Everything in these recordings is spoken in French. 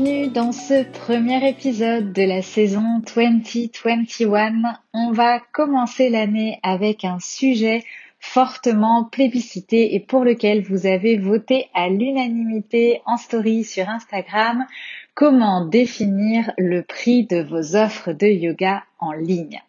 Bienvenue dans ce premier épisode de la saison 2021. On va commencer l'année avec un sujet fortement plébiscité et pour lequel vous avez voté à l'unanimité en story sur Instagram. Comment définir le prix de vos offres de yoga en ligne?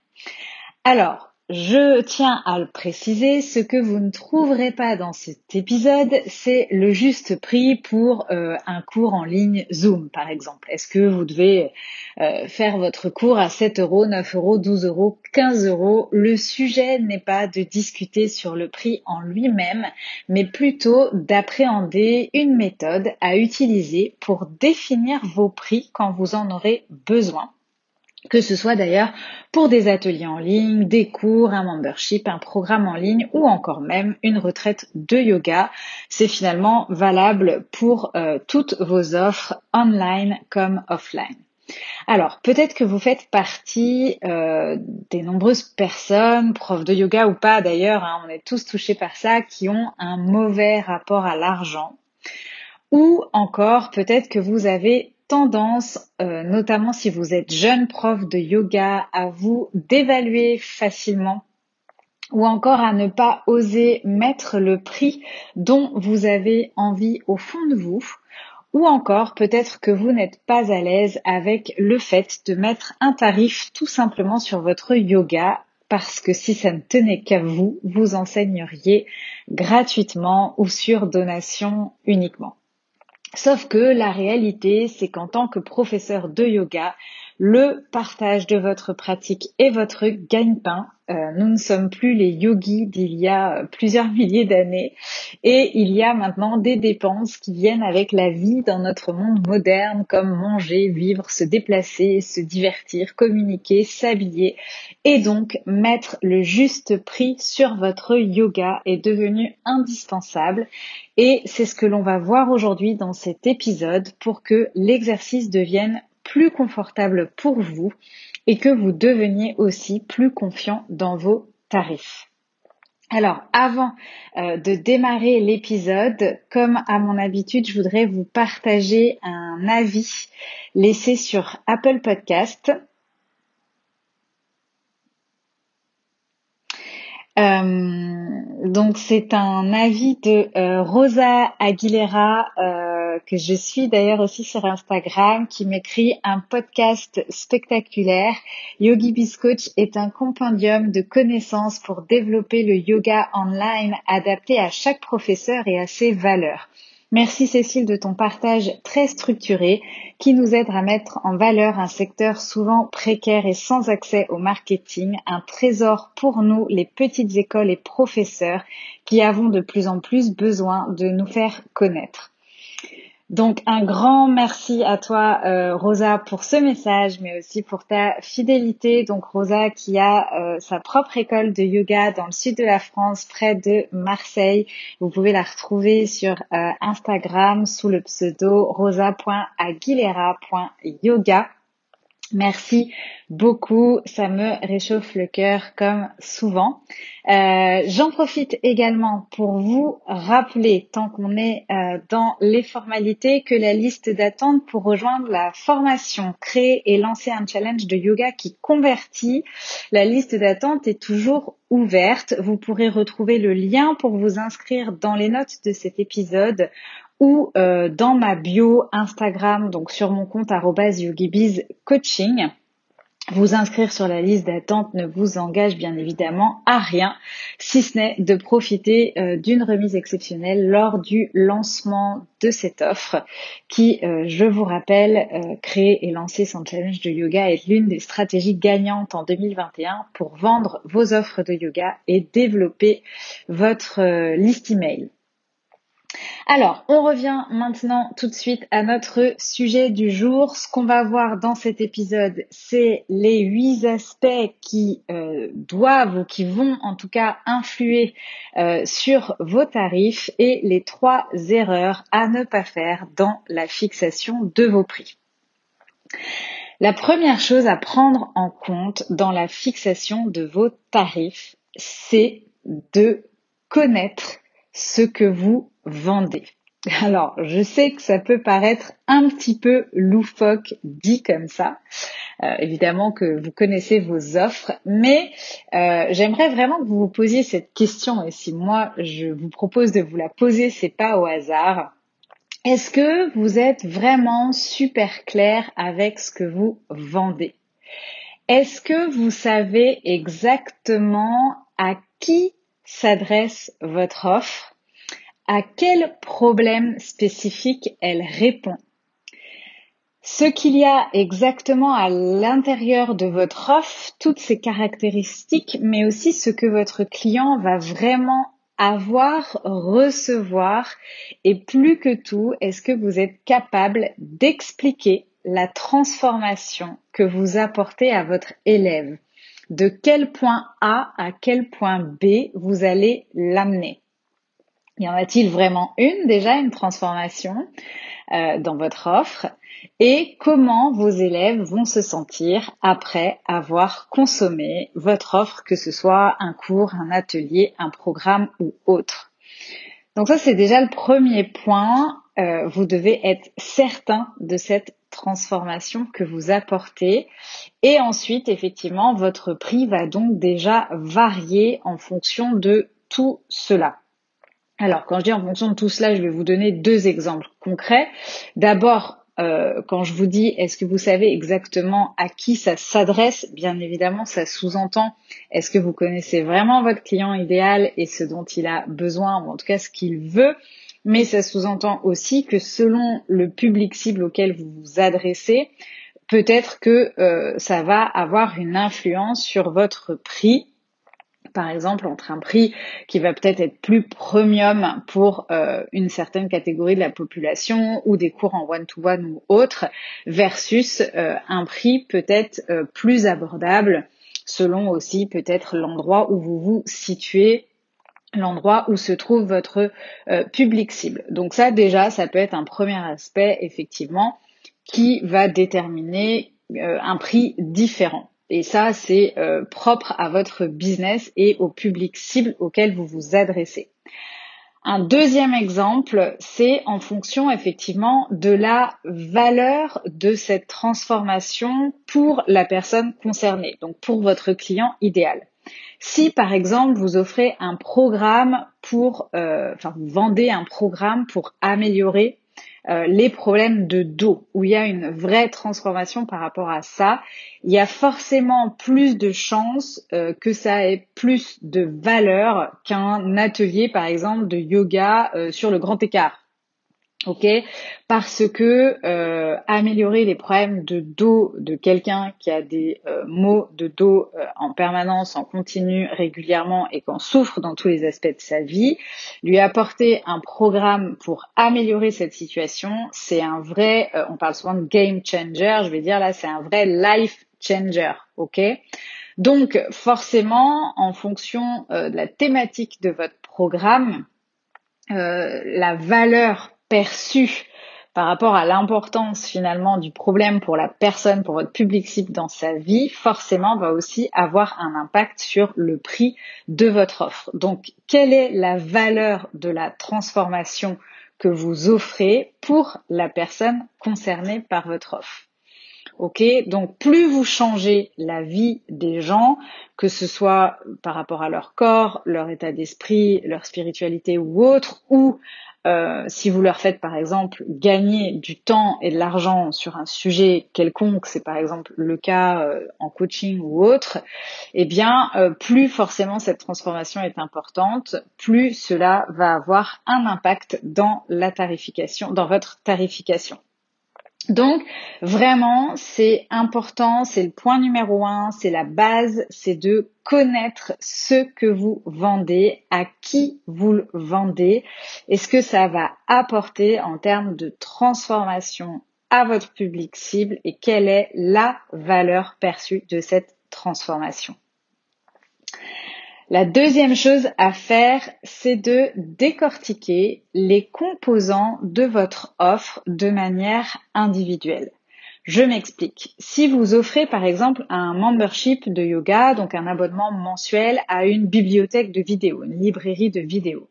Alors, je tiens à le préciser, ce que vous ne trouverez pas dans cet épisode, c'est le juste prix pour euh, un cours en ligne Zoom, par exemple. Est-ce que vous devez euh, faire votre cours à 7 euros, 9 euros, 12 euros, 15 euros? Le sujet n'est pas de discuter sur le prix en lui-même, mais plutôt d'appréhender une méthode à utiliser pour définir vos prix quand vous en aurez besoin que ce soit d'ailleurs pour des ateliers en ligne, des cours, un membership, un programme en ligne ou encore même une retraite de yoga. C'est finalement valable pour euh, toutes vos offres online comme offline. Alors, peut-être que vous faites partie euh, des nombreuses personnes, profs de yoga ou pas d'ailleurs, hein, on est tous touchés par ça, qui ont un mauvais rapport à l'argent. Ou encore, peut-être que vous avez tendance, euh, notamment si vous êtes jeune prof de yoga, à vous dévaluer facilement ou encore à ne pas oser mettre le prix dont vous avez envie au fond de vous, ou encore peut-être que vous n'êtes pas à l'aise avec le fait de mettre un tarif tout simplement sur votre yoga parce que si ça ne tenait qu'à vous, vous enseigneriez gratuitement ou sur donation uniquement. Sauf que la réalité, c'est qu'en tant que professeur de yoga, le partage de votre pratique et votre gagne-pain. Euh, nous ne sommes plus les yogis d'il y a euh, plusieurs milliers d'années. Et il y a maintenant des dépenses qui viennent avec la vie dans notre monde moderne comme manger, vivre, se déplacer, se divertir, communiquer, s'habiller. Et donc mettre le juste prix sur votre yoga est devenu indispensable. Et c'est ce que l'on va voir aujourd'hui dans cet épisode pour que l'exercice devienne plus confortable pour vous et que vous deveniez aussi plus confiant dans vos tarifs. Alors, avant euh, de démarrer l'épisode, comme à mon habitude, je voudrais vous partager un avis laissé sur Apple Podcast. Euh, donc c'est un avis de euh, Rosa Aguilera euh, que je suis d'ailleurs aussi sur Instagram qui m'écrit un podcast spectaculaire. Yogi Biz Coach est un compendium de connaissances pour développer le yoga online adapté à chaque professeur et à ses valeurs. Merci Cécile de ton partage très structuré qui nous aide à mettre en valeur un secteur souvent précaire et sans accès au marketing, un trésor pour nous, les petites écoles et professeurs qui avons de plus en plus besoin de nous faire connaître. Donc un grand merci à toi euh, Rosa pour ce message, mais aussi pour ta fidélité. Donc Rosa qui a euh, sa propre école de yoga dans le sud de la France, près de Marseille. Vous pouvez la retrouver sur euh, Instagram sous le pseudo rosa.aguilera.yoga. Merci beaucoup, ça me réchauffe le cœur comme souvent. Euh, j'en profite également pour vous rappeler, tant qu'on est euh, dans les formalités, que la liste d'attente pour rejoindre la formation, créer et lancer un challenge de yoga qui convertit, la liste d'attente est toujours ouverte. Vous pourrez retrouver le lien pour vous inscrire dans les notes de cet épisode ou euh, dans ma bio Instagram, donc sur mon compte @yogibizcoaching. Vous inscrire sur la liste d'attente ne vous engage bien évidemment à rien, si ce n'est de profiter euh, d'une remise exceptionnelle lors du lancement de cette offre qui, euh, je vous rappelle, créer et lancer son challenge de yoga est l'une des stratégies gagnantes en 2021 pour vendre vos offres de yoga et développer votre liste email. Alors, on revient maintenant tout de suite à notre sujet du jour. Ce qu'on va voir dans cet épisode, c'est les huit aspects qui euh, doivent ou qui vont en tout cas influer euh, sur vos tarifs et les trois erreurs à ne pas faire dans la fixation de vos prix. La première chose à prendre en compte dans la fixation de vos tarifs, c'est de connaître ce que vous vendez. Alors, je sais que ça peut paraître un petit peu loufoque dit comme ça. Euh, évidemment que vous connaissez vos offres, mais euh, j'aimerais vraiment que vous vous posiez cette question. Et si moi je vous propose de vous la poser, c'est pas au hasard. Est-ce que vous êtes vraiment super clair avec ce que vous vendez? Est-ce que vous savez exactement à qui s'adresse votre offre à quel problème spécifique elle répond? Ce qu'il y a exactement à l'intérieur de votre offre, toutes ces caractéristiques, mais aussi ce que votre client va vraiment avoir, recevoir, et plus que tout, est-ce que vous êtes capable d'expliquer la transformation que vous apportez à votre élève? De quel point A à quel point B vous allez l'amener. Y en a-t-il vraiment une déjà, une transformation euh, dans votre offre? Et comment vos élèves vont se sentir après avoir consommé votre offre, que ce soit un cours, un atelier, un programme ou autre? Donc ça, c'est déjà le premier point. Euh, vous devez être certain de cette transformation que vous apportez. Et ensuite, effectivement, votre prix va donc déjà varier en fonction de tout cela. Alors, quand je dis en fonction de tout cela, je vais vous donner deux exemples concrets. D'abord, euh, quand je vous dis est-ce que vous savez exactement à qui ça s'adresse, bien évidemment, ça sous-entend est-ce que vous connaissez vraiment votre client idéal et ce dont il a besoin, ou en tout cas ce qu'il veut, mais ça sous-entend aussi que selon le public cible auquel vous vous adressez, peut-être que euh, ça va avoir une influence sur votre prix. Par exemple entre un prix qui va peut-être être plus premium pour euh, une certaine catégorie de la population ou des cours en one-to-one ou autre versus euh, un prix peut-être euh, plus abordable selon aussi peut-être l'endroit où vous vous situez l'endroit où se trouve votre public cible. Donc ça déjà, ça peut être un premier aspect effectivement qui va déterminer un prix différent. Et ça, c'est euh, propre à votre business et au public cible auquel vous vous adressez. Un deuxième exemple, c'est en fonction effectivement de la valeur de cette transformation pour la personne concernée, donc pour votre client idéal. Si par exemple vous offrez un programme pour, euh, enfin vous vendez un programme pour améliorer euh, les problèmes de dos, où il y a une vraie transformation par rapport à ça, il y a forcément plus de chances euh, que ça ait plus de valeur qu'un atelier, par exemple, de yoga euh, sur le grand écart ok. Parce que euh, améliorer les problèmes de dos de quelqu'un qui a des euh, maux de dos euh, en permanence, en continu, régulièrement et qu'en souffre dans tous les aspects de sa vie, lui apporter un programme pour améliorer cette situation, c'est un vrai, on parle souvent de game changer, je vais dire là, c'est un vrai life changer, ok. Donc forcément, en fonction de la thématique de votre programme, la valeur perçu par rapport à l'importance finalement du problème pour la personne, pour votre public cible dans sa vie, forcément va aussi avoir un impact sur le prix de votre offre. Donc, quelle est la valeur de la transformation que vous offrez pour la personne concernée par votre offre? Ok, donc plus vous changez la vie des gens, que ce soit par rapport à leur corps, leur état d'esprit, leur spiritualité ou autre, ou euh, si vous leur faites par exemple gagner du temps et de l'argent sur un sujet quelconque, c'est par exemple le cas euh, en coaching ou autre, eh bien euh, plus forcément cette transformation est importante, plus cela va avoir un impact dans la tarification, dans votre tarification. Donc vraiment, c'est important, c'est le point numéro un, c'est la base, c'est de connaître ce que vous vendez, à qui vous le vendez, et ce que ça va apporter en termes de transformation à votre public cible et quelle est la valeur perçue de cette transformation? La deuxième chose à faire, c'est de décortiquer les composants de votre offre de manière individuelle. Je m'explique. Si vous offrez par exemple un membership de yoga, donc un abonnement mensuel à une bibliothèque de vidéos, une librairie de vidéos,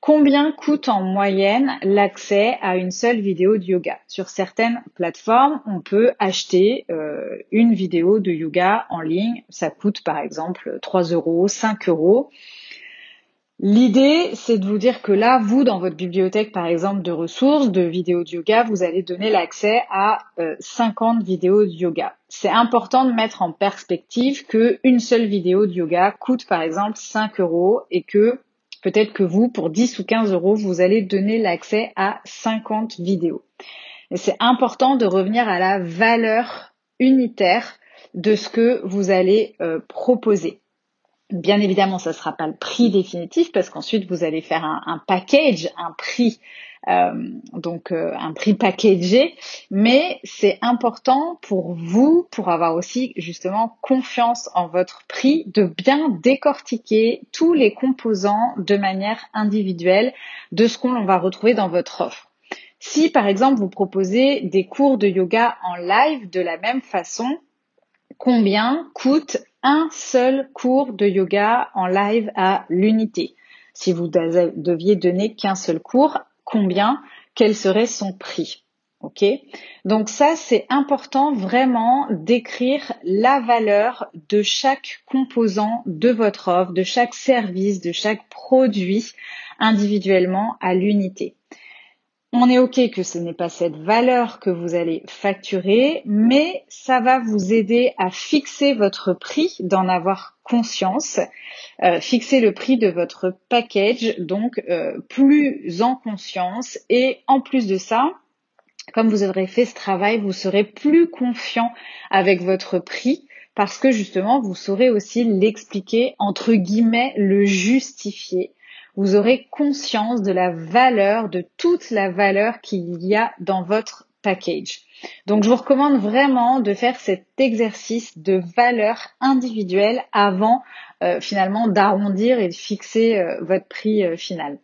Combien coûte en moyenne l'accès à une seule vidéo de yoga? Sur certaines plateformes, on peut acheter euh, une vidéo de yoga en ligne. Ça coûte par exemple 3 euros, 5 euros. L'idée, c'est de vous dire que là, vous, dans votre bibliothèque, par exemple, de ressources, de vidéos de yoga, vous allez donner l'accès à 50 euh, vidéos de yoga. C'est important de mettre en perspective qu'une seule vidéo de yoga coûte, par exemple, 5 euros et que Peut-être que vous, pour 10 ou 15 euros, vous allez donner l'accès à 50 vidéos. C'est important de revenir à la valeur unitaire de ce que vous allez euh, proposer. Bien évidemment, ça ne sera pas le prix définitif parce qu'ensuite vous allez faire un, package, un prix donc euh, un prix packagé, mais c'est important pour vous, pour avoir aussi justement confiance en votre prix, de bien décortiquer tous les composants de manière individuelle de ce qu'on va retrouver dans votre offre. Si par exemple vous proposez des cours de yoga en live de la même façon, combien coûte un seul cours de yoga en live à l'unité? Si vous deviez donner qu'un seul cours, combien, quel serait son prix. Ok? Donc ça, c'est important vraiment d'écrire la valeur de chaque composant de votre offre, de chaque service, de chaque produit individuellement à l'unité. On est OK que ce n'est pas cette valeur que vous allez facturer, mais ça va vous aider à fixer votre prix, d'en avoir conscience, euh, fixer le prix de votre package, donc euh, plus en conscience. Et en plus de ça, comme vous aurez fait ce travail, vous serez plus confiant avec votre prix parce que justement, vous saurez aussi l'expliquer, entre guillemets, le justifier vous aurez conscience de la valeur, de toute la valeur qu'il y a dans votre package. Donc je vous recommande vraiment de faire cet exercice de valeur individuelle avant euh, finalement d'arrondir et de fixer euh, votre prix euh, final.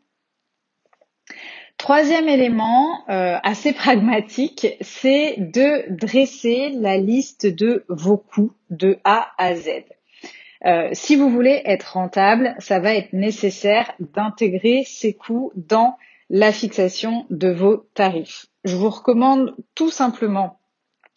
Troisième élément assez pragmatique, c'est de dresser la liste de vos coûts de A à Z. Euh, si vous voulez être rentable, ça va être nécessaire d'intégrer ces coûts dans la fixation de vos tarifs. Je vous recommande tout simplement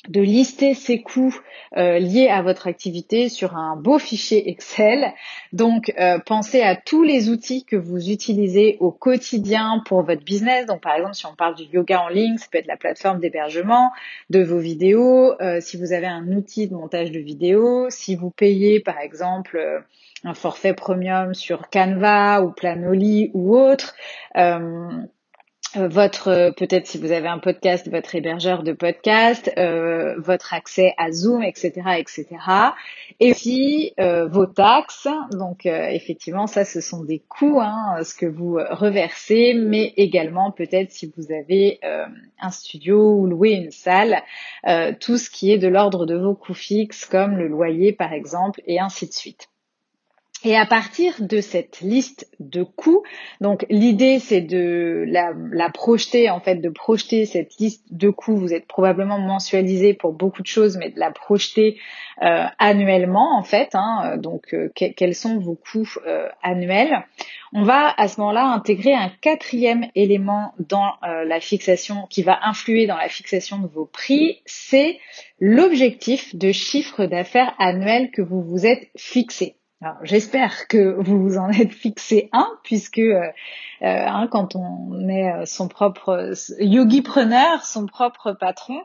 de lister ces coûts euh, liés à votre activité sur un beau fichier Excel. Donc, euh, pensez à tous les outils que vous utilisez au quotidien pour votre business. Donc, par exemple, si on parle du yoga en ligne, ça peut être la plateforme d'hébergement de vos vidéos. Euh, si vous avez un outil de montage de vidéos, si vous payez, par exemple, un forfait premium sur Canva ou Planoly ou autre. Euh, votre euh, peut-être si vous avez un podcast, votre hébergeur de podcast, euh, votre accès à Zoom, etc., etc. Et aussi vos taxes. Donc effectivement, ça, ce sont des coûts, hein, ce que vous reversez, mais également peut-être si vous avez un studio ou louer une salle, tout ce qui est de l'ordre de vos coûts fixes, comme le loyer par exemple, et ainsi de suite. Et à partir de cette liste de coûts, donc l'idée c'est de la, projeter en fait, de projeter cette liste de coûts. Vous êtes probablement mensualisé pour beaucoup de choses, mais de la projeter euh, annuellement en fait. Hein, donc euh, quels sont vos coûts euh, annuels? On va à ce moment-là intégrer un quatrième élément dans la fixation qui va influer dans la fixation de vos prix, c'est l'objectif de chiffre d'affaires annuel que vous vous êtes fixé. Alors, j'espère que vous vous en êtes fixé un, puisque euh, euh, hein, quand on est euh, son propre yogi preneur, son propre patron,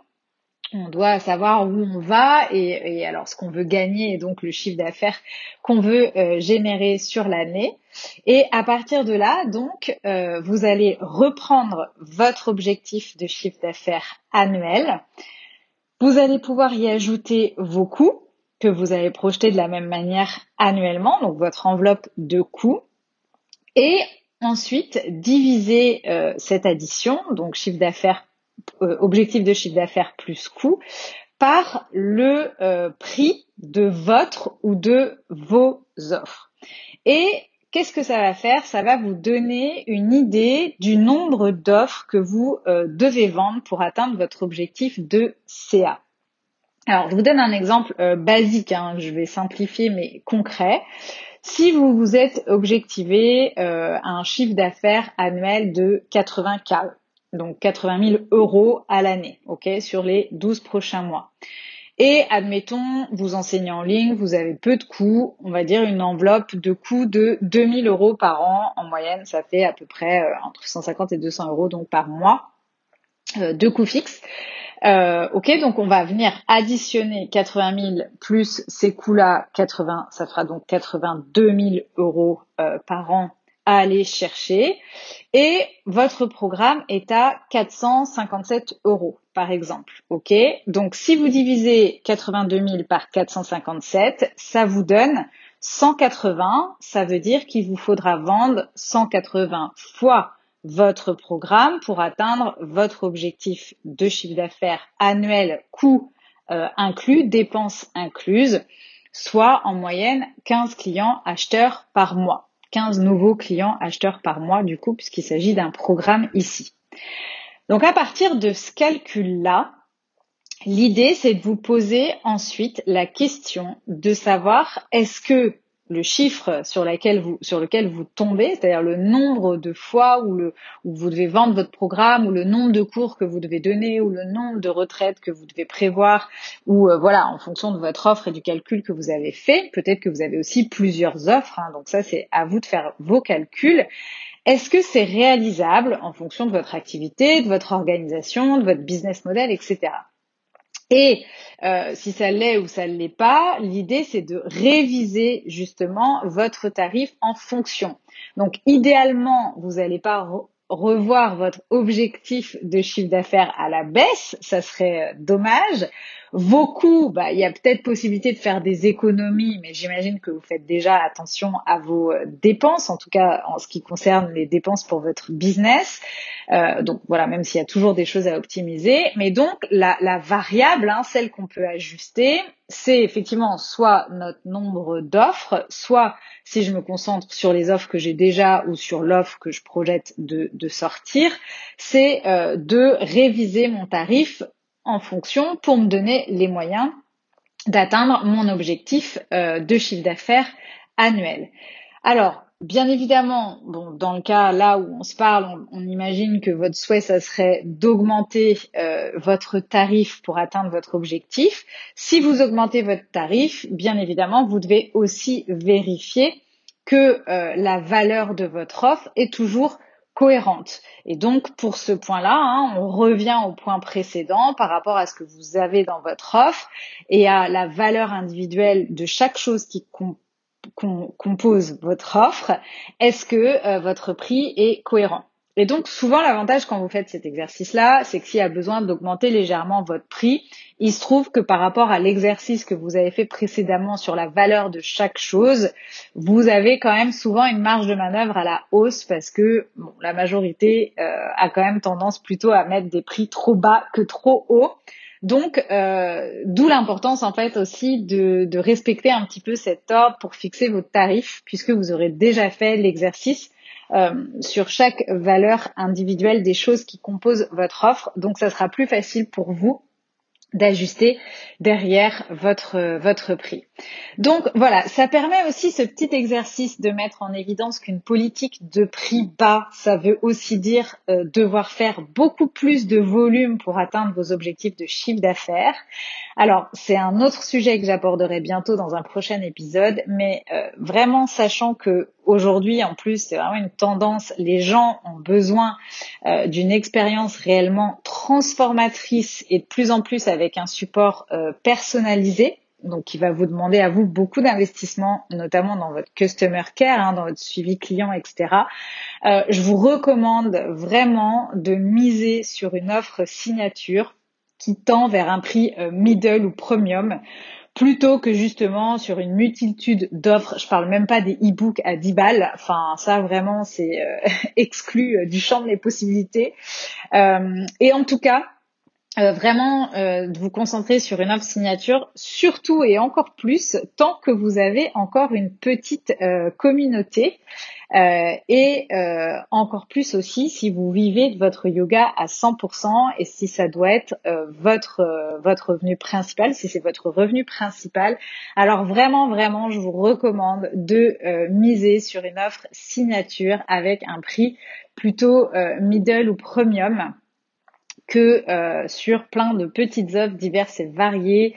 on doit savoir où on va et, alors ce qu'on veut gagner et donc le chiffre d'affaires qu'on veut euh, générer sur l'année. Et à partir de là, donc, euh, vous allez reprendre votre objectif de chiffre d'affaires annuel. Vous allez pouvoir y ajouter vos coûts que vous allez projeter de la même manière annuellement, donc votre enveloppe de coûts. Et ensuite, diviser euh, cette addition, donc chiffre d'affaires euh, objectif de chiffre d'affaires plus coût par le euh, prix de votre ou de vos offres. Et qu'est-ce que ça va faire? Ça va vous donner une idée du nombre d'offres que vous devez vendre pour atteindre votre objectif de CA. Alors, je vous donne un exemple basique, hein, je vais simplifier mais concret. Si vous vous êtes objectivé un chiffre d'affaires annuel de 80K, donc 80 000 euros à l'année, ok, sur les 12 prochains mois. Et admettons, vous enseignez en ligne, vous avez peu de coûts, on va dire une enveloppe de coûts de 2000 euros par an. En moyenne, ça fait à peu près euh, entre 150 et 200 euros donc par mois euh, de coûts fixes. Euh, ok, donc on va venir additionner 80 000 plus ces coûts-là, 80, ça fera donc 82 000 euros par an à aller chercher et votre programme est à 457 euros par exemple. Ok, donc si vous divisez 82 000 par 457, ça vous donne 180. Ça veut dire qu'il vous faudra vendre 180 fois votre programme pour atteindre votre objectif de chiffre d'affaires annuel, coût euh, inclus, dépenses incluses, soit en moyenne 15 clients acheteurs par mois. 15 nouveaux clients acheteurs par mois du coup puisqu'il s'agit d'un programme ici. Donc à partir de ce calcul-là, l'idée c'est de vous poser ensuite la question de savoir est-ce que le chiffre sur, lequel vous, tombez, c'est-à-dire le nombre de fois où vous devez vendre votre programme, ou le nombre de cours que vous devez donner, ou le nombre de retraites que vous devez prévoir, ou euh, voilà, en fonction de votre offre et du calcul que vous avez fait, peut-être que vous avez aussi plusieurs offres, hein, donc ça c'est à vous de faire vos calculs. Est-ce que c'est réalisable en fonction de votre activité, de votre organisation, de votre business model, etc. Et euh, si ça l'est ou ça ne l'est pas, l'idée c'est de réviser justement votre tarif en fonction. Donc idéalement, vous n'allez pas revoir votre objectif de chiffre d'affaires à la baisse, ça serait euh, dommage. Vos coûts, bah, il y a peut-être possibilité de faire des économies, mais j'imagine que vous faites déjà attention à vos euh, dépenses, en tout cas en ce qui concerne les dépenses pour votre business. Euh, donc voilà, même s'il y a toujours des choses à optimiser. Mais donc la, la variable, hein, celle qu'on peut ajuster, c'est effectivement soit notre nombre d'offres, soit si je me concentre sur les offres que j'ai déjà ou sur l'offre que je projette de, de sortir, c'est euh, de réviser mon tarif en fonction pour me donner les moyens d'atteindre mon objectif euh, de chiffre d'affaires annuel. Alors, bien évidemment, dans le cas là où on se parle, on, imagine que votre souhait, ça serait d'augmenter euh, votre tarif pour atteindre votre objectif. Si vous augmentez votre tarif, bien évidemment, vous devez aussi vérifier que euh, la valeur de votre offre est toujours cohérente. Et donc pour ce point-là, hein, on revient au point précédent par rapport à ce que vous avez dans votre offre et à la valeur individuelle de chaque chose qui compose votre offre. Est-ce que euh, votre prix est cohérent? Et donc souvent l'avantage quand vous faites cet exercice-là, c'est que s'il y a besoin d'augmenter légèrement votre prix, il se trouve que par rapport à l'exercice que vous avez fait précédemment sur la valeur de chaque chose, vous avez quand même souvent une marge de manœuvre à la hausse parce que la majorité euh, a quand même tendance plutôt à mettre des prix trop bas que trop hauts. Donc, euh, d'où l'importance en fait aussi de, de respecter un petit peu cet ordre pour fixer vos tarifs, puisque vous aurez déjà fait l'exercice euh, sur chaque valeur individuelle des choses qui composent votre offre. Donc ça sera plus facile pour vous d'ajuster derrière votre votre prix. Donc voilà, ça permet aussi ce petit exercice de mettre en évidence qu'une politique de prix bas, ça veut aussi dire euh, devoir faire beaucoup plus de volume pour atteindre vos objectifs de chiffre d'affaires. Alors, c'est un autre sujet que j'aborderai bientôt dans un prochain épisode, mais euh, vraiment sachant que aujourd'hui, en plus, c'est vraiment une tendance. Les gens ont besoin euh, d'une expérience réellement transformatrice et de plus en plus avec un support euh, personnalisé. Donc, qui va vous demander à vous beaucoup d'investissement, notamment dans votre customer care, hein, dans votre suivi client, etc. Euh, je vous recommande vraiment de miser sur une offre signature qui tend vers un prix middle ou premium plutôt que justement sur une multitude d'offres. Je parle même pas des e-books à 10 balles. Enfin, ça vraiment, c'est euh, exclu euh, du champ des possibilités. Euh, et en tout cas, vraiment de vous concentrer sur une offre signature, surtout et encore plus tant que vous avez encore une petite communauté. Euh, et euh, encore plus aussi si vous vivez de votre yoga à 100% et si ça doit être euh, votre votre revenu principal, si c'est votre revenu principal. Alors vraiment vraiment, je vous recommande de miser sur une offre signature avec un prix plutôt middle ou premium que euh, sur plein de petites offres diverses et variées.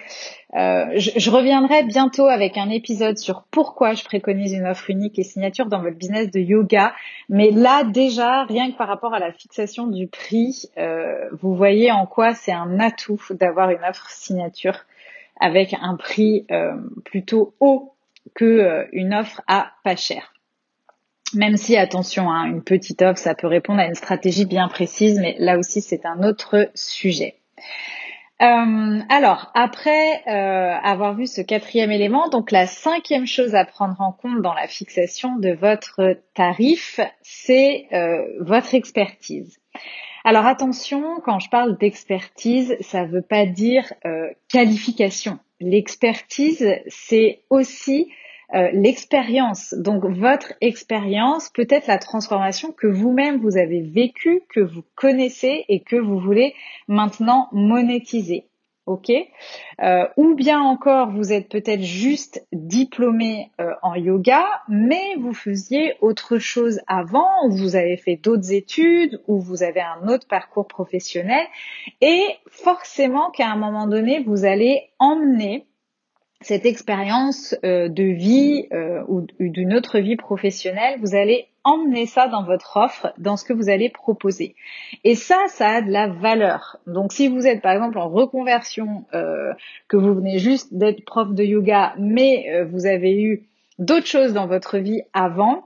Euh, je, reviendrai bientôt avec un épisode sur pourquoi je préconise une offre unique et signature dans votre business de yoga. Mais là déjà, rien que par rapport à la fixation du prix, euh, vous voyez en quoi c'est un atout d'avoir une offre signature avec un prix plutôt haut que une offre à pas cher. Même si, attention, hein, une petite offre, ça peut répondre à une stratégie bien précise, mais là aussi, c'est un autre sujet. Euh, alors, après euh, avoir vu ce quatrième élément, donc la cinquième chose à prendre en compte dans la fixation de votre tarif, c'est euh, votre expertise. Alors attention, quand je parle d'expertise, ça ne veut pas dire qualification. L'expertise, c'est aussi euh, l'expérience. Donc votre expérience peut être la transformation que vous-même vous avez vécue, que vous connaissez et que vous voulez maintenant monétiser. Ok? Euh, Ou bien encore, vous êtes peut-être juste diplômé euh, en yoga, mais vous faisiez autre chose avant, ou vous avez fait d'autres études, ou vous avez un autre parcours professionnel, et forcément qu'à un moment donné, vous allez emmener cette expérience euh, de vie euh, ou d'une autre vie professionnelle, vous allez emmener ça dans votre offre, dans ce que vous allez proposer. Et ça, ça a de la valeur. Donc si vous êtes par exemple en reconversion, euh, que vous venez juste d'être prof de yoga, mais vous avez eu d'autres choses dans votre vie avant,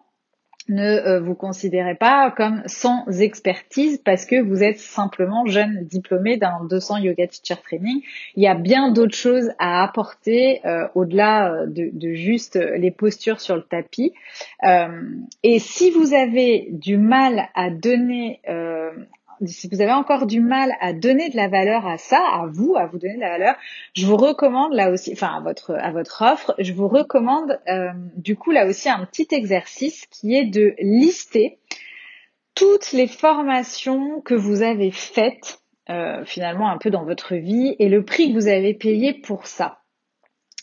ne euh, vous considérez pas comme sans expertise parce que vous êtes simplement jeune diplômé d'un 200 yoga teacher training. Il y a bien d'autres choses à apporter euh, au-delà euh, de, de, juste les postures sur le tapis. et si vous avez du mal à donner si vous avez encore du mal à donner de la valeur à ça, à vous, à vous donner de la valeur, je vous recommande là aussi, enfin à votre à votre offre, je vous recommande euh, du coup là aussi un petit exercice qui est de lister toutes les formations que vous avez faites euh, finalement un peu dans votre vie et le prix que vous avez payé pour ça.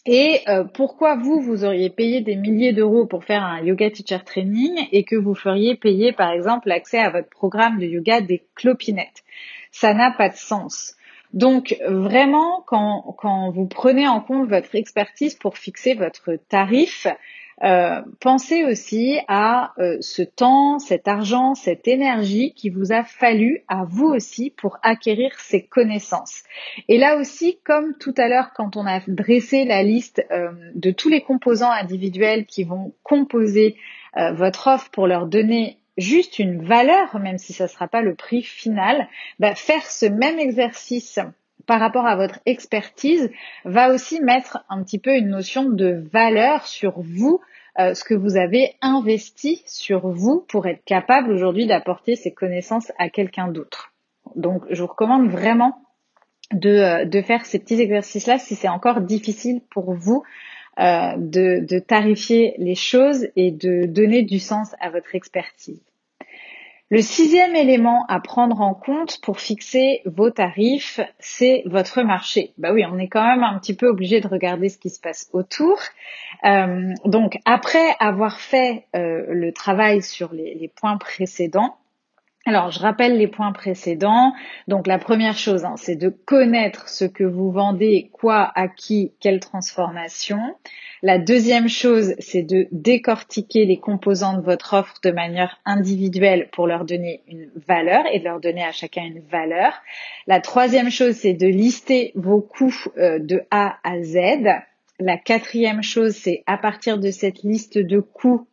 Et euh, pourquoi vous, vous auriez payé des milliers d'euros pour faire un yoga teacher training et que vous feriez payer par exemple l'accès à votre programme de yoga des clopinettes? Ça n'a pas de sens. Donc vraiment, quand, quand vous prenez en compte votre expertise pour fixer votre tarif, euh, pensez aussi à euh, ce temps, cet argent, cette énergie qui vous a fallu à vous aussi pour acquérir ces connaissances. Et là aussi, comme tout à l'heure quand on a dressé la liste euh, de tous les composants individuels qui vont composer votre offre pour leur donner juste une valeur, même si ça ne sera pas le prix final, bah, faire ce même exercice par rapport à votre expertise va aussi mettre un petit peu une notion de valeur sur vous, euh, ce que vous avez investi sur vous pour être capable aujourd'hui d'apporter ces connaissances à quelqu'un d'autre. Donc je vous recommande vraiment de, euh, faire ces petits exercices-là si c'est encore difficile pour vous euh, de tarifier les choses et de donner du sens à votre expertise. Le sixième élément à prendre en compte pour fixer vos tarifs, c'est votre marché. Bah oui, on est quand même un petit peu obligé de regarder ce qui se passe autour. Euh, donc après avoir fait euh, le travail sur les, points précédents, Alors, je rappelle les points précédents. Donc, la première chose, hein, c'est de connaître ce que vous vendez, quoi, à qui, quelle transformation. La deuxième chose, c'est de décortiquer les composants de votre offre de manière individuelle pour leur donner une valeur et leur donner à chacun une valeur. La troisième chose, c'est de lister vos coûts euh, de A à Z. La quatrième chose, c'est à partir de cette liste de coûts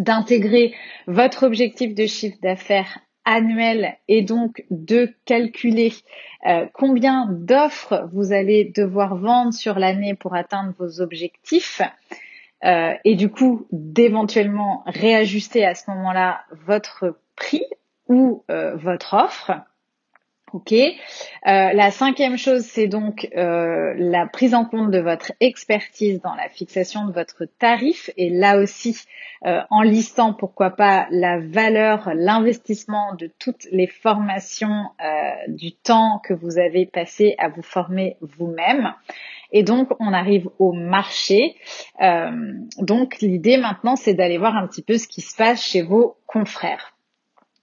d'intégrer votre objectif de chiffre d'affaires annuel et donc de calculer euh, combien d'offres vous allez devoir vendre sur l'année pour atteindre vos objectifs euh, et du coup d'éventuellement réajuster à ce moment-là votre prix ou euh, votre offre. Ok. Euh, la cinquième chose, c'est donc euh, la prise en compte de votre expertise dans la fixation de votre tarif et là aussi euh, en listant pourquoi pas la valeur, l'investissement de toutes les formations, du temps que vous avez passé à vous former vous-même. Et donc on arrive au marché. donc l'idée maintenant, c'est d'aller voir un petit peu ce qui se passe chez vos confrères.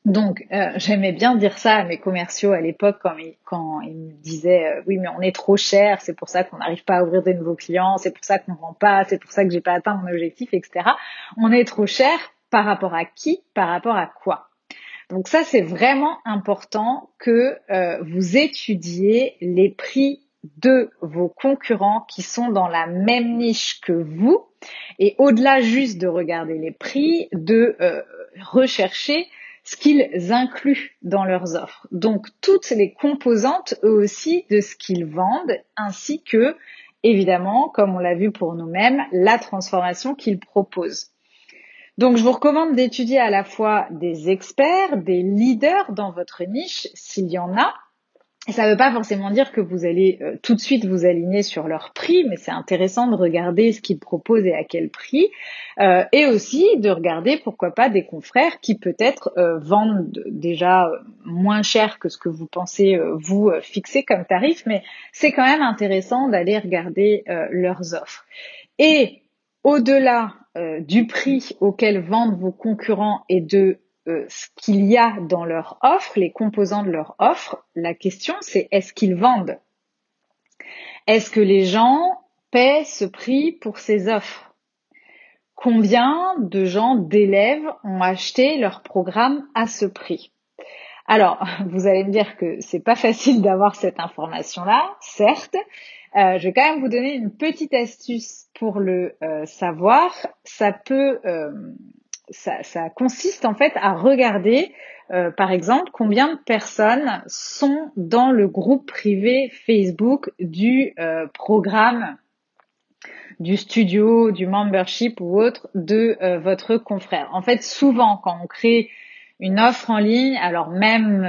Donc, euh, j'aimais bien dire ça à mes commerciaux à l'époque quand ils, quand ils me disaient euh, oui mais on est trop cher, c'est pour ça qu'on n'arrive pas à ouvrir de nouveaux clients, c'est pour ça qu'on vend pas, c'est pour ça que j'ai pas atteint mon objectif, etc. On est trop cher par rapport à qui, par rapport à quoi? Donc ça c'est vraiment important que euh, vous étudiez les prix de vos concurrents qui sont dans la même niche que vous et au-delà juste de regarder les prix, de rechercher ce qu'ils incluent dans leurs offres. Donc toutes les composantes eux aussi de ce qu'ils vendent, ainsi que, évidemment, comme on l'a vu pour nous-mêmes, la transformation qu'ils proposent. Donc je vous recommande d'étudier à la fois des experts, des leaders dans votre niche, s'il y en a, et ça ne veut pas forcément dire que vous allez euh, tout de suite vous aligner sur leur prix, mais c'est intéressant de regarder ce qu'ils proposent et à quel prix, euh, et aussi de regarder pourquoi pas des confrères qui peut-être euh, vendent déjà moins cher que ce que vous pensez vous fixer comme tarif, mais c'est quand même intéressant d'aller regarder leurs offres. Et au-delà du prix auquel vendent vos concurrents et de euh, ce qu'il y a dans leur offre, les composants de leur offre, la question c'est est-ce qu'ils vendent? Est-ce que les gens paient ce prix pour ces offres? Combien de gens, d'élèves ont acheté leur programme à ce prix? Alors, vous allez me dire que c'est pas facile d'avoir cette information-là, certes. Euh, je vais quand même vous donner une petite astuce pour le euh, savoir. Ça peut ça, consiste en fait à regarder, euh, par exemple, combien de personnes sont dans le groupe privé Facebook du euh, programme du studio, du membership ou autre de euh, votre confrère. En fait, souvent, quand on crée une offre en ligne, alors même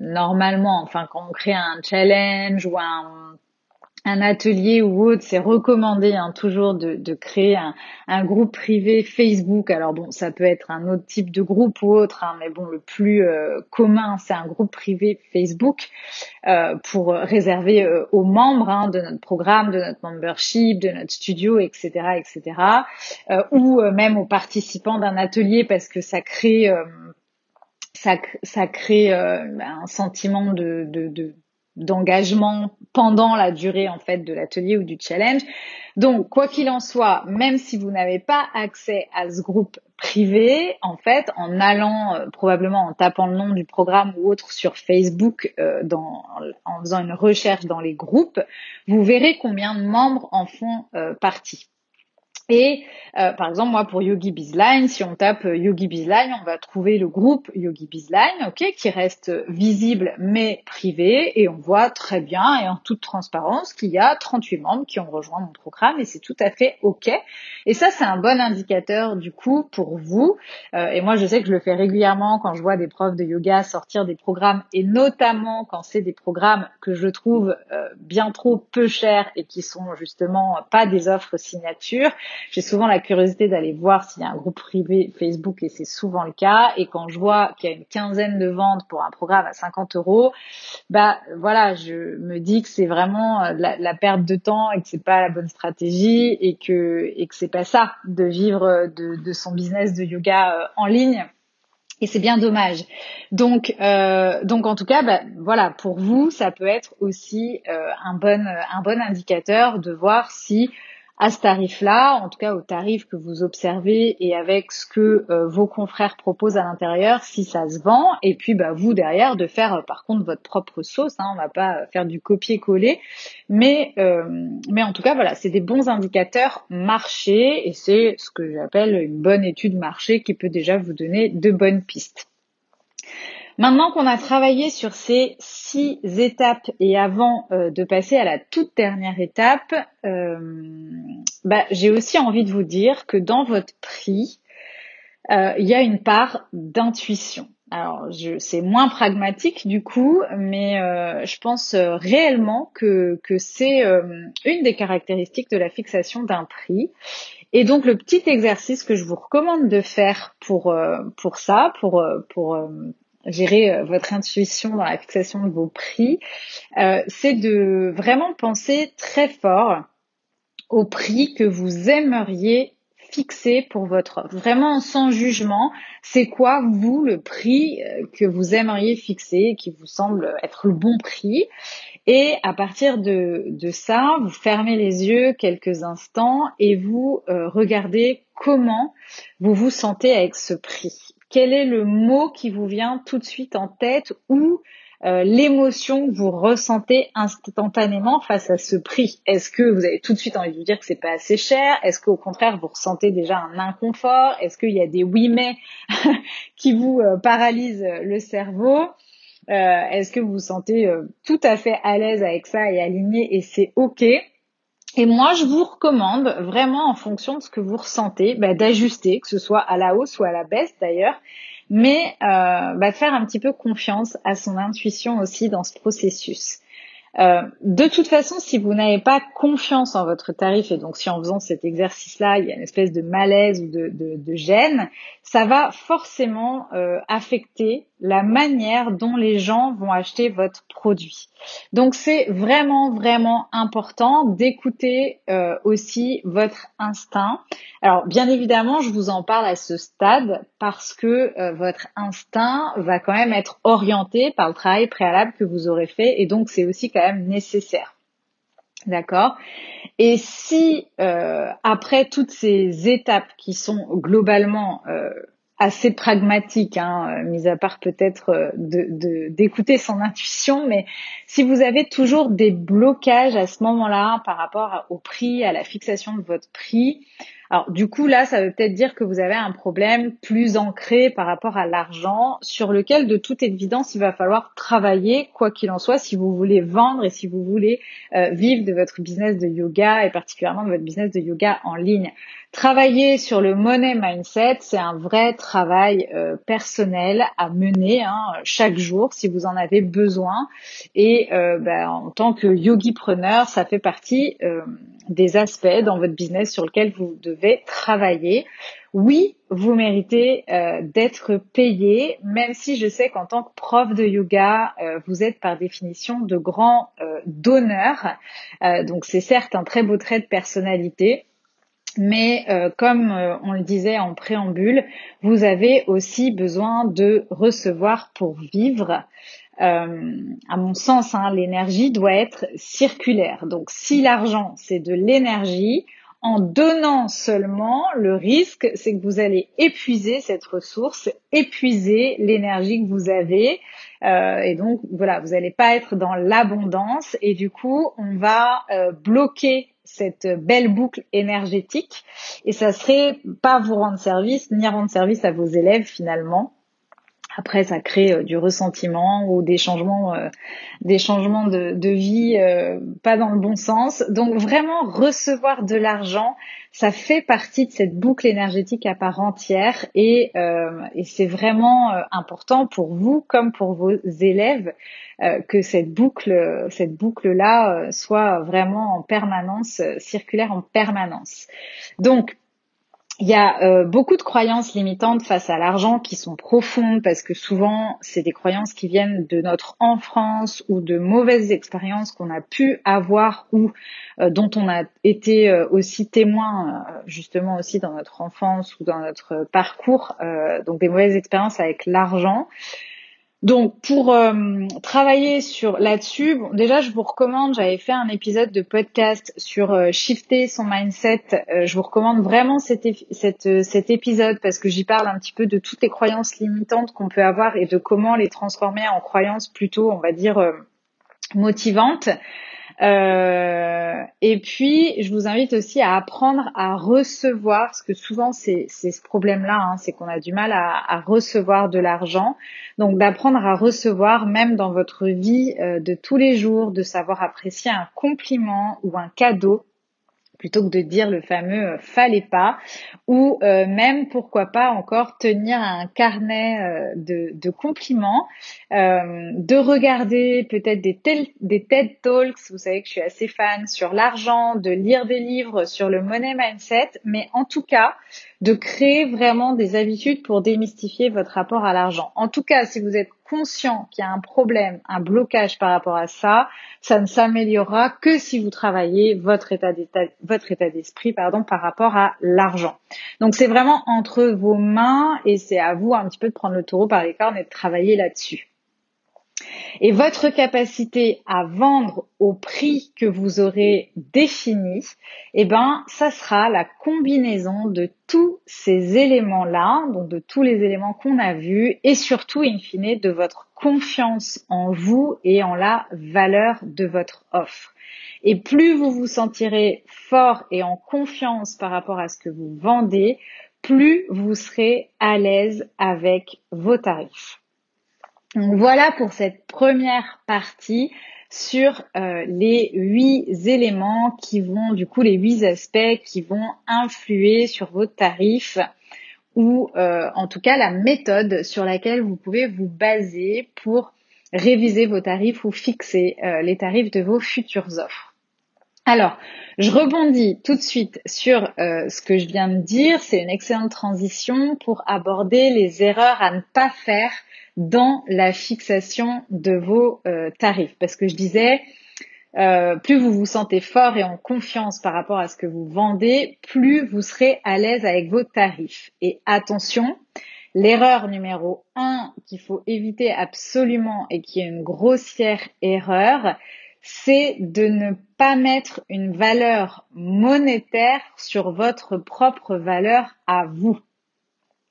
normalement, enfin quand on crée un challenge ou un un atelier ou autre, c'est recommandé hein, toujours de, de créer un, un, groupe privé Facebook. Alors bon, ça peut être un autre type de groupe ou autre, hein, mais bon, le plus euh, commun, c'est un groupe privé Facebook euh, pour réserver euh, aux membres hein, de notre programme, de notre membership, de notre studio, etc., etc., euh, ou même aux participants d'un atelier parce que ça crée ça, ça crée un sentiment de, de, de d'engagement pendant la durée en fait de l'atelier ou du challenge. Donc quoi qu'il en soit, même si vous n'avez pas accès à ce groupe privé, en fait, en allant euh, probablement en tapant le nom du programme ou autre sur Facebook, euh, en faisant une recherche dans les groupes, vous verrez combien de membres en font euh, partie. Et euh, par exemple, moi pour Yogi Bizline, si on tape euh, Yogi Bizline, on va trouver le groupe Yogi Bizline, ok, qui reste visible mais privé, et on voit très bien et en toute transparence qu'il y a 38 membres qui ont rejoint mon programme, et c'est tout à fait ok. Et ça, c'est un bon indicateur du coup pour vous. Euh, et moi, je sais que je le fais régulièrement quand je vois des profs de yoga sortir des programmes, et notamment quand c'est des programmes que je trouve bien trop peu chers et qui sont justement pas des offres signature j'ai souvent la curiosité d'aller voir s'il y a un groupe privé Facebook et c'est souvent le cas. Et quand je vois qu'il y a une quinzaine de ventes pour un programme à 50 euros, bah voilà, je me dis que c'est vraiment euh, la, perte de temps et que c'est pas la bonne stratégie et que et que c'est pas ça de vivre de, de son business de yoga euh, en ligne. Et c'est bien dommage. Donc, euh, donc en tout cas, bah, voilà, pour vous, ça peut être aussi euh, un bon un bon indicateur de voir si à ce tarif-là, en tout cas au tarif que vous observez et avec ce que euh, vos confrères proposent à l'intérieur, si ça se vend, et puis bah, vous derrière de faire euh, par contre votre propre sauce, hein, on va pas faire du copier-coller, mais euh, mais en tout cas voilà, c'est des bons indicateurs marché et c'est ce que j'appelle une bonne étude marché qui peut déjà vous donner de bonnes pistes. Maintenant qu'on a travaillé sur ces six étapes et avant euh, de passer à la toute dernière étape, euh, bah, j'ai aussi envie de vous dire que dans votre prix, euh, il y a une part d'intuition. Alors, c'est moins pragmatique du coup, mais je pense réellement que, que c'est une des caractéristiques de la fixation d'un prix. Et donc, le petit exercice que je vous recommande de faire pour, pour ça, pour, pour gérer euh, votre intuition dans la fixation de vos prix, euh, c'est de vraiment penser très fort au prix que vous aimeriez fixer pour votre offre. Vraiment sans jugement, c'est quoi vous le prix euh, que vous aimeriez fixer, qui vous semble être le bon prix? Et à partir de, de ça, vous fermez les yeux quelques instants et vous regardez comment vous vous sentez avec ce prix quel est le mot qui vous vient tout de suite en tête ou euh, l'émotion que vous ressentez instantanément face à ce prix? Est-ce que vous avez tout de suite envie de vous dire que c'est pas assez cher? Est-ce qu'au contraire vous ressentez déjà un inconfort? Est-ce qu'il y a des oui mais qui vous euh, paralysent le cerveau? Euh, Est-ce que vous vous sentez tout à fait à l'aise avec ça et aligné et c'est ok? Et moi, je vous recommande vraiment en fonction de ce que vous ressentez, bah, d'ajuster, que ce soit à la hausse ou à la baisse d'ailleurs, mais euh, bah, faire un petit peu confiance à son intuition aussi dans ce processus. Euh, de toute façon, si vous n'avez pas confiance en votre tarif, et donc si en faisant cet exercice-là, il y a une espèce de malaise ou de, de, gêne, ça va forcément euh, affecter la manière dont les gens vont acheter votre produit. Donc c'est vraiment vraiment important d'écouter euh, aussi votre instinct. Alors bien évidemment, je vous en parle à ce stade parce que euh, votre instinct va quand même être orienté par le travail préalable que vous aurez fait et donc c'est aussi quand même nécessaire. D'accord? Et si euh, après toutes ces étapes qui sont globalement assez pragmatique, hein, euh, mis à part peut-être euh, de d'écouter son intuition, mais si vous avez toujours des blocages à ce moment-là par rapport au prix, à la fixation de votre prix, alors du coup là, ça veut peut-être dire que vous avez un problème plus ancré par rapport à l'argent, sur lequel de toute évidence il va falloir travailler, quoi qu'il en soit, si vous voulez vendre et si vous voulez euh, vivre de votre business de yoga et particulièrement de votre business de yoga en ligne. Travailler sur le money mindset, c'est un vrai travail euh, personnel à mener hein, chaque jour si vous en avez besoin. Et euh, ben, en tant que yogi-preneur, ça fait partie des aspects dans votre business sur lesquels vous devez travailler. Oui, vous méritez d'être payé, même si je sais qu'en tant que prof de yoga, vous êtes par définition de grands donneurs. donc c'est certes un très beau trait de personnalité mais euh, comme euh, on le disait en préambule, vous avez aussi besoin de recevoir pour vivre. Euh, à mon sens, hein, l'énergie doit être circulaire. Donc si l'argent, c'est de l'énergie, en donnant seulement, le risque, c'est que vous allez épuiser cette ressource, épuiser l'énergie que vous avez. et donc, voilà, vous n'allez pas être dans l'abondance. Et du coup, on va bloquer cette belle boucle énergétique et ça serait pas vous rendre service ni rendre service à vos élèves finalement. Après, ça crée euh, du ressentiment ou des changements, euh, des changements de, de vie euh, pas dans le bon sens. Donc vraiment recevoir de l'argent, ça fait partie de cette boucle énergétique à part entière et, et c'est vraiment important pour vous comme pour vos élèves que cette boucle, cette boucle là soit vraiment en permanence circulaire en permanence. Donc il y a euh, beaucoup de croyances limitantes face à l'argent qui sont profondes parce que souvent c'est des croyances qui viennent de notre enfance ou de mauvaises expériences qu'on a pu avoir ou euh, dont on a été euh, aussi témoin justement aussi dans notre enfance ou dans notre parcours donc des mauvaises expériences avec l'argent donc pour euh, travailler sur là-dessus, bon, déjà je vous recommande, j'avais fait un épisode de podcast sur euh, shifter son mindset. Euh, je vous recommande vraiment cet, cet épisode parce que j'y parle un petit peu de toutes les croyances limitantes qu'on peut avoir et de comment les transformer en croyances plutôt, on va dire, motivantes. Euh, et puis, je vous invite aussi à apprendre à recevoir, parce que souvent c'est ce problème-là, hein, c'est qu'on a du mal à, recevoir de l'argent. Donc, d'apprendre à recevoir, même dans votre vie euh, de tous les jours, de savoir apprécier un compliment ou un cadeau plutôt que de dire le fameux euh, fallait pas ou euh, même pourquoi pas encore tenir un carnet euh, de, compliments de regarder peut-être des, des TED Talks. Vous savez que je suis assez fan sur l'argent de lire des livres sur le money mindset mais en tout cas de créer vraiment des habitudes pour démystifier votre rapport à l'argent. En tout cas si vous êtes conscient qu'il y a un problème, un blocage par rapport à ça, ça ne s'améliorera que si vous travaillez votre état d'esprit, par rapport à l'argent. Donc c'est vraiment entre vos mains et c'est à vous un petit peu de prendre le taureau par les cornes et de travailler là-dessus. Et votre capacité à vendre au prix que vous aurez défini, eh ben, ça sera la combinaison de tous ces éléments-là, donc de tous les éléments qu'on a vus, et surtout, in fine, de votre confiance en vous et en la valeur de votre offre. Et plus vous vous sentirez fort et en confiance par rapport à ce que vous vendez, plus vous serez à l'aise avec vos tarifs. Voilà pour cette première partie sur euh, les huit éléments qui vont, du coup, les huit aspects qui vont influer sur vos tarifs ou euh, en tout cas la méthode sur laquelle vous pouvez vous baser pour réviser vos tarifs ou fixer euh, les tarifs de vos futures offres. Alors, je rebondis tout de suite sur ce que je viens de dire. C'est une excellente transition pour aborder les erreurs à ne pas faire dans la fixation de vos euh, tarifs. Parce que je disais, euh, plus vous vous sentez fort et en confiance par rapport à ce que vous vendez, plus vous serez à l'aise avec vos tarifs. Et attention, l'erreur numéro un qu'il faut éviter absolument et qui est une grossière erreur, c'est de ne pas mettre une valeur monétaire sur votre propre valeur à vous.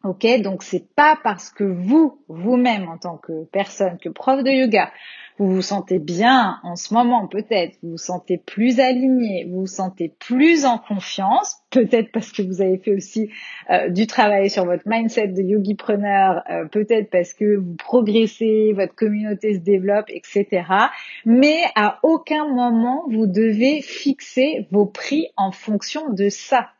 Ok, donc c'est pas parce que vous, vous-même en tant que personne, que prof de yoga, vous vous sentez bien en ce moment peut-être, vous vous sentez plus aligné, vous vous sentez plus en confiance, peut-être parce que vous avez fait aussi euh, du travail sur votre mindset de yogipreneur, euh, peut-être parce que vous progressez, votre communauté se développe, etc. Mais à aucun moment vous devez fixer vos prix en fonction de ça.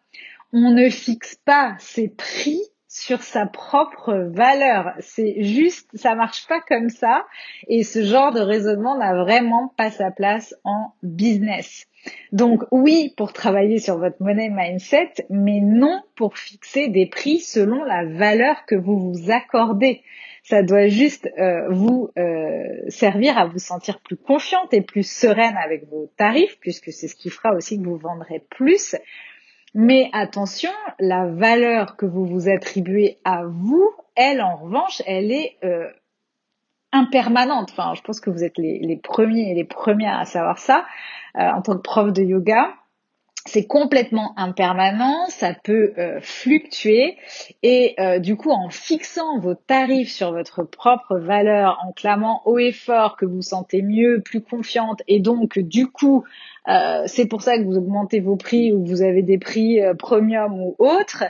On ne fixe pas ses prix sur sa propre valeur. C'est juste, ça marche pas comme ça. Et ce genre de raisonnement n'a vraiment pas sa place en business. Donc oui, pour travailler sur votre money mindset, mais non pour fixer des prix selon la valeur que vous vous accordez. Ça doit juste euh, vous euh, servir à vous sentir plus confiante et plus sereine avec vos tarifs, puisque c'est ce qui fera aussi que vous vendrez plus. Mais attention, la valeur que vous vous attribuez à vous, elle, en revanche, elle est euh, impermanente. Enfin, je pense que vous êtes les, premiers et les premières à savoir ça euh, en tant que prof de yoga c'est complètement impermanent, ça peut euh, fluctuer. Et euh, du coup en fixant vos tarifs sur votre propre valeur, en clamant haut et fort que vous sentez mieux, plus confiante et donc du coup euh, c'est pour ça que vous augmentez vos prix ou vous avez des prix premium ou autres,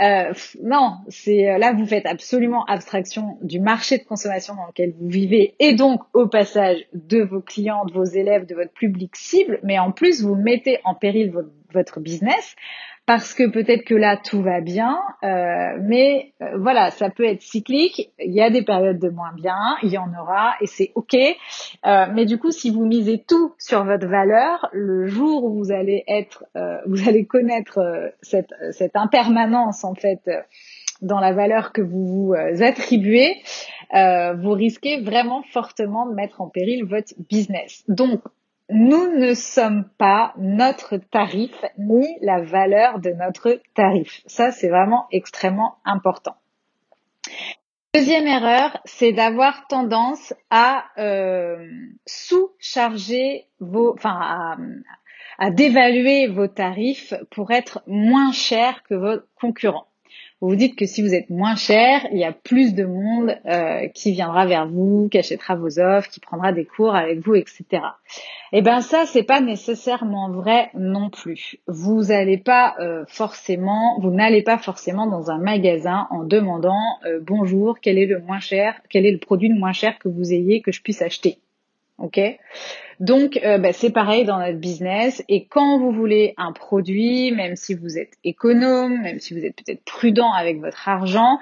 euh, non, c'est euh, là vous faites absolument abstraction du marché de consommation dans lequel vous vivez et donc au passage de vos clients, de vos élèves, de votre public cible, mais en plus vous mettez en péril votre, votre business parce que peut-être que là tout va bien, euh, mais euh, voilà, ça peut être cyclique. Il y a des périodes de moins bien, il y en aura et c'est ok. Euh, mais du coup, si vous misez tout sur votre valeur, le jour où vous allez être, vous allez connaître cette, cette impermanence en fait dans la valeur que vous vous attribuez, vous risquez vraiment fortement de mettre en péril votre business. Donc nous ne sommes pas notre tarif ni la valeur de notre tarif. Ça, c'est vraiment extrêmement important. Deuxième erreur, c'est d'avoir tendance à euh, sous-charger vos, enfin, à, à dévaluer vos tarifs pour être moins chers que vos concurrents vous vous dites que si vous êtes moins cher, il y a plus de monde euh, qui viendra vers vous, qui achètera vos offres, qui prendra des cours avec vous, etc. Eh ben ça, c'est pas nécessairement vrai non plus. Vous n'allez pas euh, forcément, vous n'allez pas forcément dans un magasin en demandant euh, bonjour, quel est le moins cher, quel est le produit le moins cher que vous ayez que je puisse acheter? Ok? Donc euh, bah, c'est pareil dans notre business. Et quand vous voulez un produit, même si vous êtes économe, même si vous êtes peut-être prudent avec votre argent,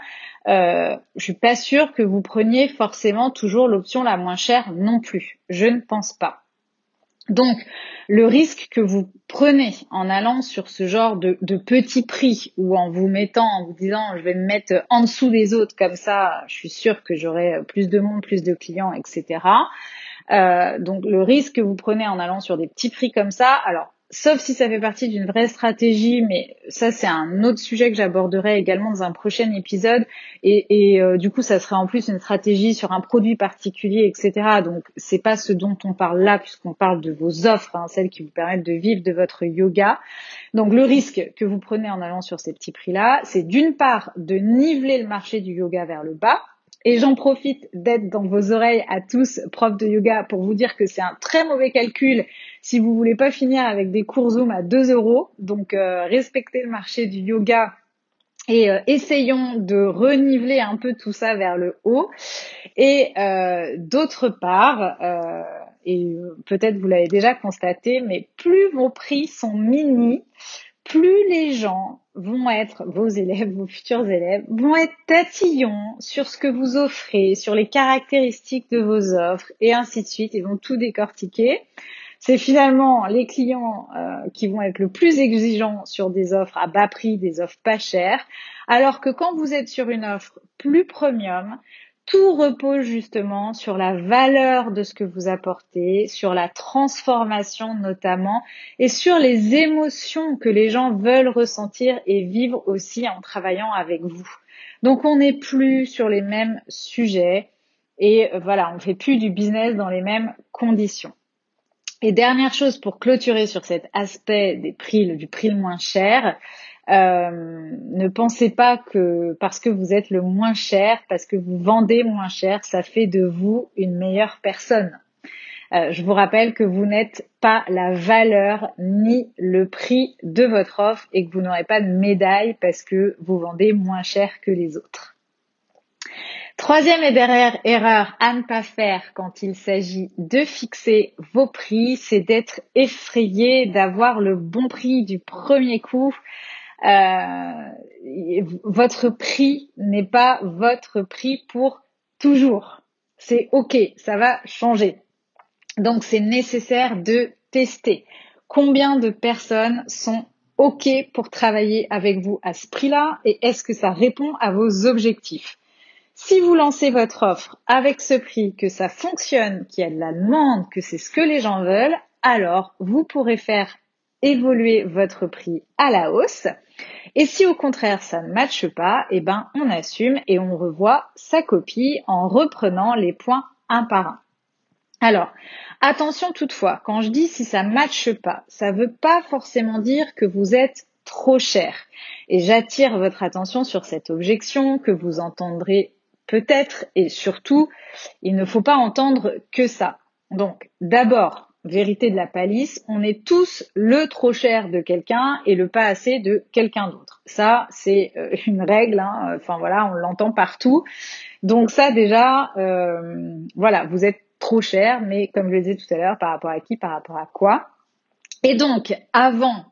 euh, je suis pas sûre que vous preniez forcément toujours l'option la moins chère non plus. Je ne pense pas. Donc, le risque que vous prenez en allant sur ce genre de, de petit prix ou en vous mettant, en vous disant, je vais me mettre en dessous des autres comme ça, je suis sûre que j'aurai plus de monde, plus de clients, etc. Euh, donc le risque que vous prenez en allant sur des petits prix comme ça, alors sauf si ça fait partie d'une vraie stratégie, mais ça c'est un autre sujet que j'aborderai également dans un prochain épisode, et, euh, du coup ça serait en plus une stratégie sur un produit particulier, etc. Donc c'est pas ce dont on parle là, puisqu'on parle de vos offres, hein, celles qui vous permettent de vivre de votre yoga. Donc le risque que vous prenez en allant sur ces petits prix-là, c'est d'une part de niveler le marché du yoga vers le bas, et j'en profite d'être dans vos oreilles à tous, profs de yoga, pour vous dire que c'est un très mauvais calcul si vous voulez pas finir avec des cours Zoom à 2 euros. Donc, euh, respectez le marché du yoga et euh, essayons de reniveler un peu tout ça vers le haut. Et euh, d'autre part, et peut-être vous l'avez déjà constaté, mais plus vos prix sont mini, plus les gens vont être, vos élèves, vos futurs élèves, vont être tatillons sur ce que vous offrez, sur les caractéristiques de vos offres, et ainsi de suite, ils vont tout décortiquer. C'est finalement les clients euh, qui vont être le plus exigeants sur des offres à bas prix, des offres pas chères, alors que quand vous êtes sur une offre plus premium, tout repose justement sur la valeur de ce que vous apportez, sur la transformation notamment, et sur les émotions que les gens veulent ressentir et vivre aussi en travaillant avec vous. Donc on n'est plus sur les mêmes sujets et euh, voilà, on fait plus du business dans les mêmes conditions. Et dernière chose pour clôturer sur cet aspect des prix, du prix le moins cher, euh, ne pensez pas que parce que vous êtes le moins cher, parce que vous vendez moins cher, ça fait de vous une meilleure personne. Euh, je vous rappelle que vous n'êtes pas la valeur ni le prix de votre offre et que vous n'aurez pas de médaille parce que vous vendez moins cher que les autres. Troisième et dernière erreur à ne pas faire quand il s'agit de fixer vos prix, c'est d'être effrayé d'avoir le bon prix du premier coup. Euh, votre prix n'est pas votre prix pour toujours. C'est OK, ça va changer. Donc c'est nécessaire de tester. Combien de personnes sont OK pour travailler avec vous à ce prix-là et est-ce que ça répond à vos objectifs? Si vous lancez votre offre avec ce prix, que ça fonctionne, qu'il y a de la demande, que c'est ce que les gens veulent, alors vous pourrez faire évoluer votre prix à la hausse et si au contraire ça ne matche pas, eh ben on assume et on revoit sa copie en reprenant les points un par un. Alors, attention toutefois, quand je dis si ça ne matche pas, ça ne veut pas forcément dire que vous êtes trop cher. Et j'attire votre attention sur cette objection que vous entendrez peut-être et surtout, il ne faut pas entendre que ça. Donc, d'abord, vérité de la palisse, on est tous le trop cher de quelqu'un et le pas assez de quelqu'un d'autre. Ça, c'est euh, une règle. Hein. Enfin voilà, on l'entend partout. Donc ça déjà, euh, voilà, vous êtes trop cher, mais comme je le disais tout à l'heure, par rapport à qui, par rapport à quoi. Et donc, avant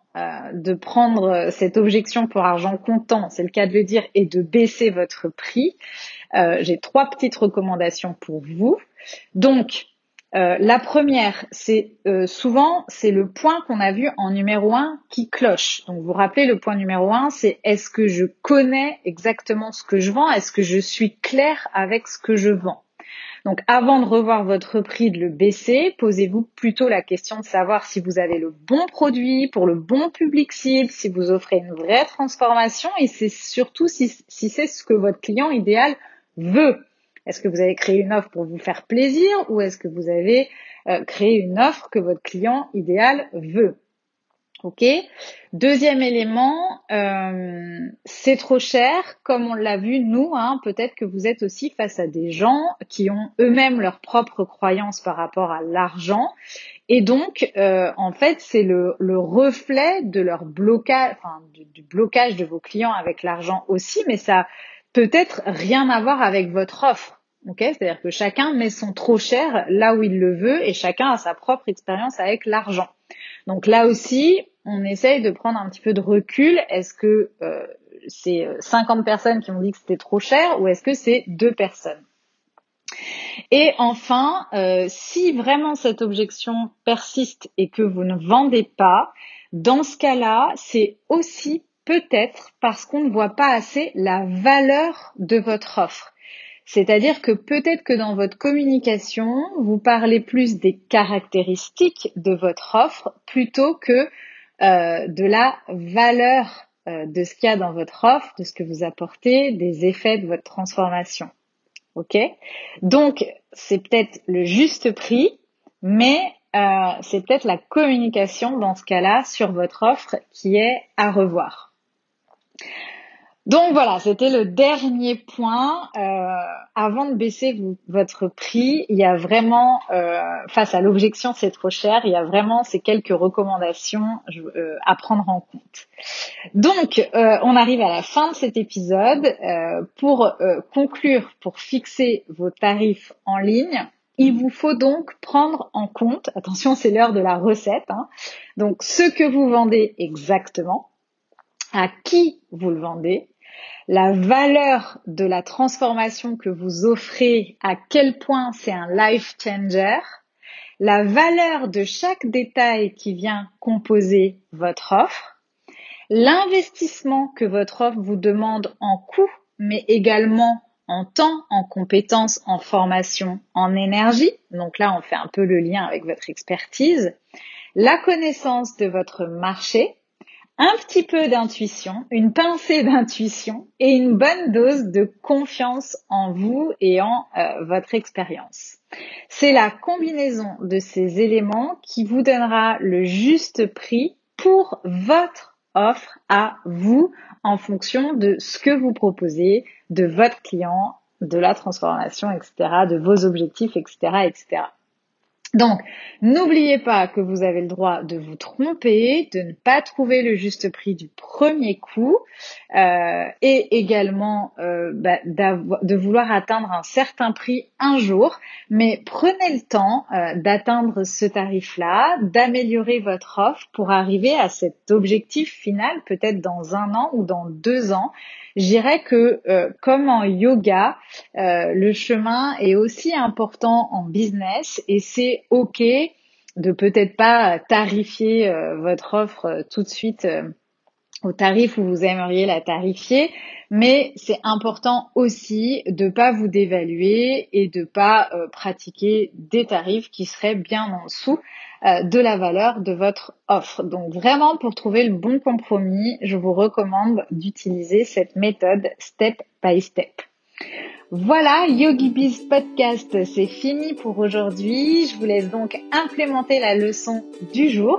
de prendre cette objection pour argent comptant, c'est le cas de le dire, et de baisser votre prix, j'ai trois petites recommandations pour vous. Donc, euh, la première, c'est euh, souvent c'est le point qu'on a vu en numéro un qui cloche. Donc vous vous rappelez le point numéro un, c'est est-ce que je connais exactement ce que je vends, est-ce que je suis clair avec ce que je vends? Donc avant de revoir votre prix, de le baisser, posez-vous plutôt la question de savoir si vous avez le bon produit pour le bon public cible, si vous offrez une vraie transformation et c'est surtout si c'est ce que votre client idéal veut. Est-ce que vous avez créé une offre pour vous faire plaisir ou est-ce que vous avez euh, créé une offre que votre client idéal veut? Ok. Deuxième élément, euh, c'est trop cher, comme on l'a vu nous. Hein, Peut-être que vous êtes aussi face à des gens qui ont eux-mêmes leurs propres croyances par rapport à l'argent, et donc euh, en fait c'est le, reflet de leur blocage, enfin du, blocage de vos clients avec l'argent aussi, mais ça peut-être rien à voir avec votre offre. C'est-à-dire que chacun met son trop cher là où il le veut et chacun a sa propre expérience avec l'argent. Donc là aussi, on essaye de prendre un petit peu de recul. Est-ce que euh, c'est 50 personnes qui m'ont dit que c'était trop cher ou est-ce que c'est deux personnes? Et enfin, euh, si vraiment cette objection persiste et que vous ne vendez pas, dans ce cas-là, c'est aussi peut-être parce qu'on ne voit pas assez la valeur de votre offre. C'est-à-dire que peut-être que dans votre communication, vous parlez plus des caractéristiques de votre offre plutôt que euh, de la valeur euh, de ce qu'il y a dans votre offre, de ce que vous apportez, des effets de votre transformation. Ok? Donc c'est peut-être le juste prix, mais euh, c'est peut-être la communication dans ce cas-là sur votre offre qui est à revoir. Donc voilà, c'était le dernier point. Euh, avant de baisser votre prix, il y a vraiment, euh, face à l'objection c'est trop cher, il y a vraiment ces quelques recommandations euh, à prendre en compte. Donc, on arrive à la fin de cet épisode. pour conclure, pour fixer vos tarifs en ligne, il vous faut donc prendre en compte, attention c'est l'heure de la recette, hein, donc ce que vous vendez exactement, à qui vous le vendez, la valeur de la transformation que vous offrez, à quel point c'est un life changer, la valeur de chaque détail qui vient composer votre offre, l'investissement que votre offre vous demande en coût, mais également en temps, en compétences, en formation, en énergie. Donc là, on fait un peu le lien avec votre expertise. La connaissance de votre marché, un petit peu d'intuition, une pincée d'intuition et une bonne dose de confiance en vous et en euh, votre expérience. C'est la combinaison de ces éléments qui vous donnera le juste prix pour votre offre à vous en fonction de ce que vous proposez, de votre client, de la transformation, etc., de vos objectifs, etc., etc. Donc, n'oubliez pas que vous avez le droit de vous tromper, de ne pas trouver le juste prix du premier coup, euh, et également euh, bah, de vouloir atteindre un certain prix un jour. Mais prenez le temps euh, d'atteindre ce tarif-là, d'améliorer votre offre pour arriver à cet objectif final, peut-être dans un an ou dans deux ans. Je dirais que comme en yoga, le chemin est aussi important en business et c'est ok de peut-être pas tarifier euh, votre offre tout de suite au tarif où vous aimeriez la tarifier, mais c'est important aussi de pas vous dévaluer et de pas pratiquer des tarifs qui seraient bien en dessous euh, de la valeur de votre offre. Donc vraiment, pour trouver le bon compromis, je vous recommande d'utiliser cette méthode step by step. Voilà, YogiBiz Podcast, c'est fini pour aujourd'hui. Je vous laisse donc implémenter la leçon du jour.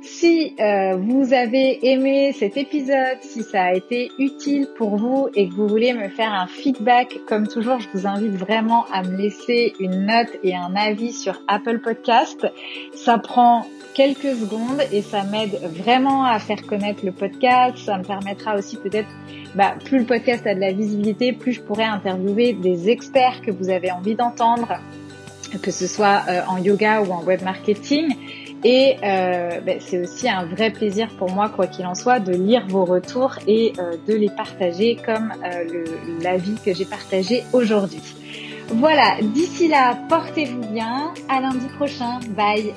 Si euh, vous avez aimé cet épisode, si ça a été utile pour vous et que vous voulez me faire un feedback, comme toujours, je vous invite vraiment à me laisser une note et un avis sur Apple Podcast. Ça prend quelques secondes et ça m'aide vraiment à faire connaître le podcast. Ça me permettra aussi peut-être bah, plus le podcast a de la visibilité, plus je pourrais interviewer des experts que vous avez envie d'entendre, que ce soit euh, en yoga ou en web marketing. Et euh, ben, c'est aussi un vrai plaisir pour moi, quoi qu'il en soit, de lire vos retours et euh, de les partager comme l'avis que j'ai partagé aujourd'hui. Voilà, d'ici là, portez-vous bien. À lundi prochain. Bye.